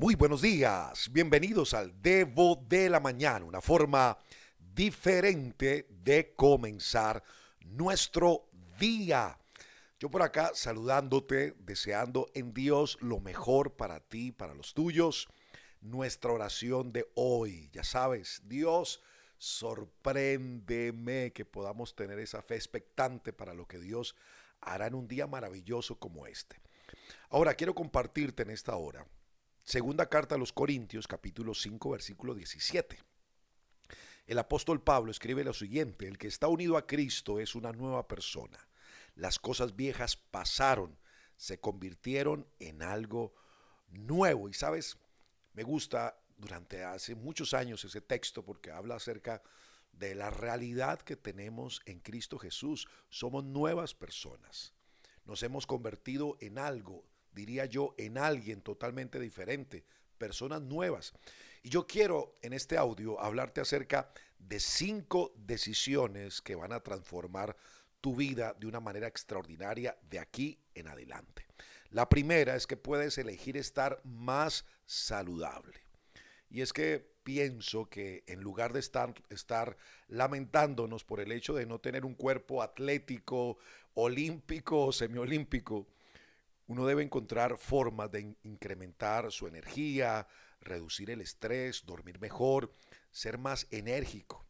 Muy buenos días, bienvenidos al Devo de la Mañana, una forma diferente de comenzar nuestro día. Yo por acá saludándote, deseando en Dios lo mejor para ti, para los tuyos. Nuestra oración de hoy, ya sabes, Dios, sorpréndeme que podamos tener esa fe expectante para lo que Dios hará en un día maravilloso como este. Ahora quiero compartirte en esta hora Segunda carta a los Corintios, capítulo 5, versículo 17. El apóstol Pablo escribe lo siguiente, el que está unido a Cristo es una nueva persona. Las cosas viejas pasaron, se convirtieron en algo nuevo. Y sabes, me gusta durante hace muchos años ese texto porque habla acerca de la realidad que tenemos en Cristo Jesús. Somos nuevas personas. Nos hemos convertido en algo diría yo, en alguien totalmente diferente, personas nuevas. Y yo quiero en este audio hablarte acerca de cinco decisiones que van a transformar tu vida de una manera extraordinaria de aquí en adelante. La primera es que puedes elegir estar más saludable. Y es que pienso que en lugar de estar, estar, lamentándonos por el hecho de no tener un cuerpo atlético, olímpico o semiolímpico, uno debe encontrar formas de incrementar su energía, reducir el estrés, dormir mejor, ser más enérgico.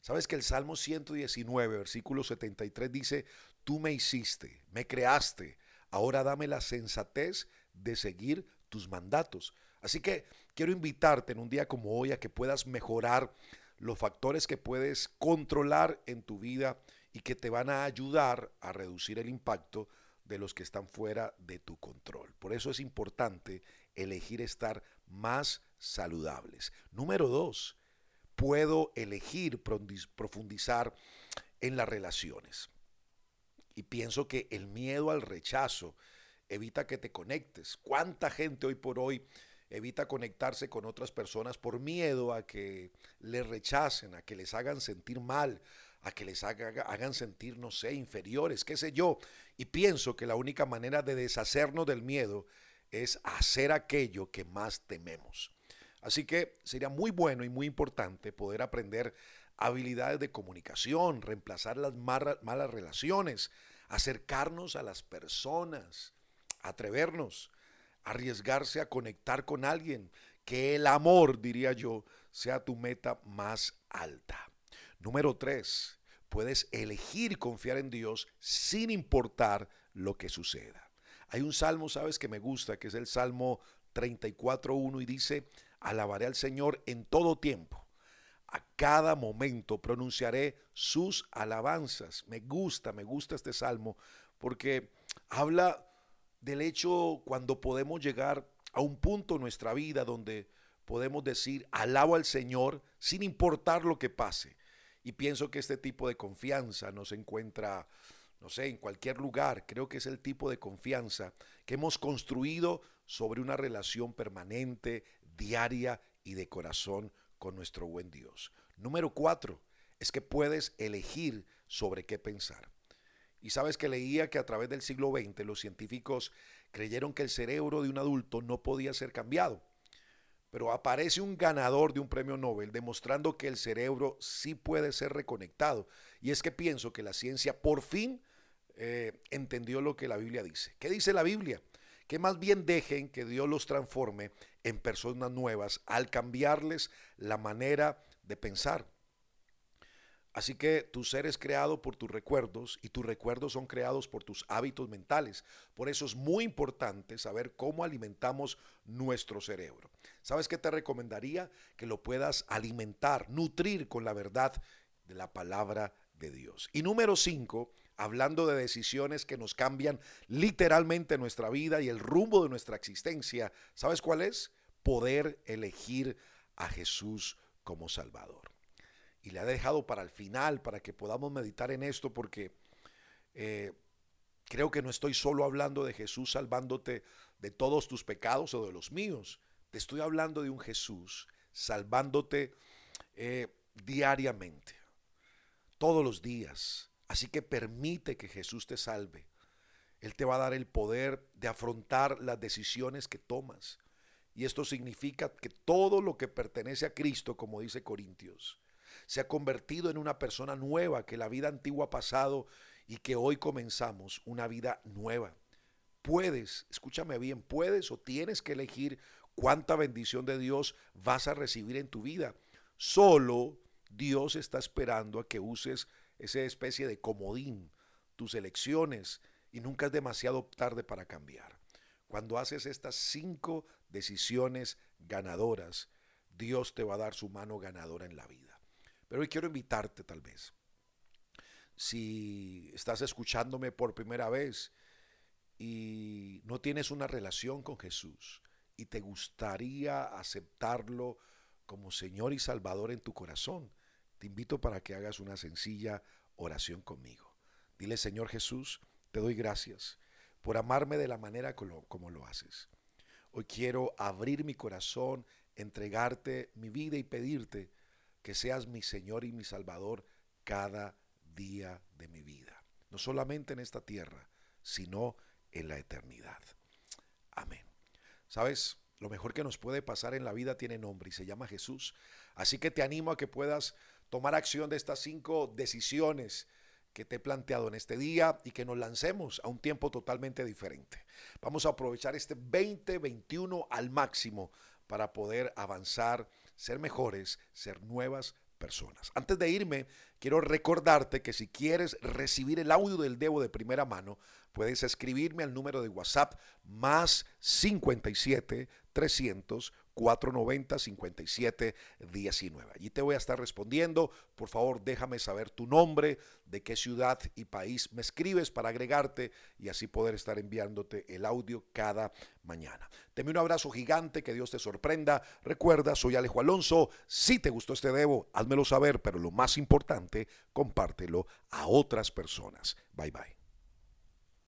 Sabes que el Salmo 119, versículo 73 dice, tú me hiciste, me creaste, ahora dame la sensatez de seguir tus mandatos. Así que quiero invitarte en un día como hoy a que puedas mejorar los factores que puedes controlar en tu vida y que te van a ayudar a reducir el impacto de los que están fuera de tu control. Por eso es importante elegir estar más saludables. Número dos, puedo elegir profundizar en las relaciones. Y pienso que el miedo al rechazo evita que te conectes. ¿Cuánta gente hoy por hoy evita conectarse con otras personas por miedo a que les rechacen, a que les hagan sentir mal, a que les hagan sentir, no sé, inferiores, qué sé yo. Y pienso que la única manera de deshacernos del miedo es hacer aquello que más tememos. Así que sería muy bueno y muy importante poder aprender habilidades de comunicación, reemplazar las malas relaciones, acercarnos a las personas, atrevernos, arriesgarse a conectar con alguien, que el amor, diría yo, sea tu meta más alta. Número tres, puedes elegir confiar en Dios sin importar lo que suceda. Hay un salmo, sabes, que me gusta, que es el Salmo 34.1 y dice, alabaré al Señor en todo tiempo. A cada momento pronunciaré sus alabanzas. Me gusta, me gusta este salmo porque habla del hecho cuando podemos llegar a un punto en nuestra vida donde podemos decir, alabo al Señor sin importar lo que pase. Y pienso que este tipo de confianza no se encuentra, no sé, en cualquier lugar. Creo que es el tipo de confianza que hemos construido sobre una relación permanente, diaria y de corazón con nuestro buen Dios. Número cuatro, es que puedes elegir sobre qué pensar. Y sabes que leía que a través del siglo XX los científicos creyeron que el cerebro de un adulto no podía ser cambiado. Pero aparece un ganador de un premio Nobel demostrando que el cerebro sí puede ser reconectado. Y es que pienso que la ciencia por fin eh, entendió lo que la Biblia dice. ¿Qué dice la Biblia? Que más bien dejen que Dios los transforme en personas nuevas al cambiarles la manera de pensar. Así que tu ser es creado por tus recuerdos y tus recuerdos son creados por tus hábitos mentales. Por eso es muy importante saber cómo alimentamos nuestro cerebro. ¿Sabes qué te recomendaría? Que lo puedas alimentar, nutrir con la verdad de la palabra de Dios. Y número cinco, hablando de decisiones que nos cambian literalmente nuestra vida y el rumbo de nuestra existencia, ¿sabes cuál es? Poder elegir a Jesús como Salvador y le ha dejado para el final, para que podamos meditar en esto, porque eh, creo que no estoy solo hablando de Jesús salvándote de todos tus pecados o de los míos. Te estoy hablando de un Jesús salvándote eh, diariamente, todos los días. Así que permite que Jesús te salve. Él te va a dar el poder de afrontar las decisiones que tomas. Y esto significa que todo lo que pertenece a Cristo, como dice Corintios, se ha convertido en una persona nueva, que la vida antigua ha pasado y que hoy comenzamos una vida nueva. Puedes, escúchame bien, puedes o tienes que elegir cuánta bendición de Dios vas a recibir en tu vida. Solo Dios está esperando a que uses esa especie de comodín, tus elecciones, y nunca es demasiado tarde para cambiar. Cuando haces estas cinco decisiones ganadoras, Dios te va a dar su mano ganadora en la vida. Pero hoy quiero invitarte tal vez. Si estás escuchándome por primera vez y no tienes una relación con Jesús y te gustaría aceptarlo como Señor y Salvador en tu corazón, te invito para que hagas una sencilla oración conmigo. Dile, Señor Jesús, te doy gracias por amarme de la manera como lo, haces. Hoy quiero abrir mi corazón, entregarte mi vida y pedirte que seas mi Señor y mi Salvador cada día de mi vida. No solamente en esta tierra, sino en la eternidad. Amén. ¿Sabes? Lo mejor que nos puede pasar en la vida tiene nombre y se llama Jesús. Así que te animo a que puedas tomar acción de estas cinco decisiones que te he planteado en este día y que nos lancemos a un tiempo totalmente diferente. Vamos a aprovechar este 2021 al máximo para poder avanzar, ser mejores, ser nuevas personas. Antes de irme, quiero recordarte que si quieres recibir el audio del Debo de primera mano, puedes escribirme al número de WhatsApp más 57 300 490-5719. Allí te voy a estar respondiendo. Por favor, déjame saber tu nombre, de qué ciudad y país me escribes para agregarte y así poder estar enviándote el audio cada mañana. Deme un abrazo gigante, que Dios te sorprenda. Recuerda, soy Alejo Alonso. Si te gustó este debo, házmelo saber, pero lo más importante, compártelo a otras personas. Bye bye.